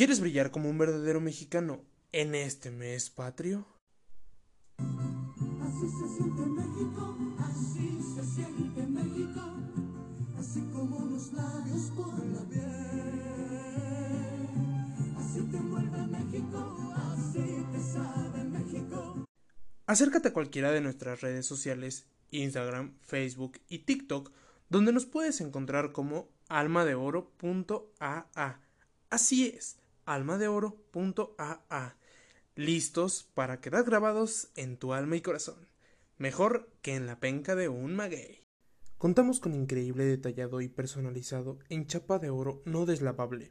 ¿Quieres brillar como un verdadero mexicano en este mes patrio? Así se siente México, así se siente México, así como unos labios por la piel. Así te envuelve México, así te sabe México. Acércate a cualquiera de nuestras redes sociales, Instagram, Facebook y TikTok, donde nos puedes encontrar como almadeoro.aa. Así es, almadeoro.aa. Listos para quedar grabados en tu alma y corazón, mejor que en la penca de un maguey. Contamos con increíble detallado y personalizado en chapa de oro no deslavable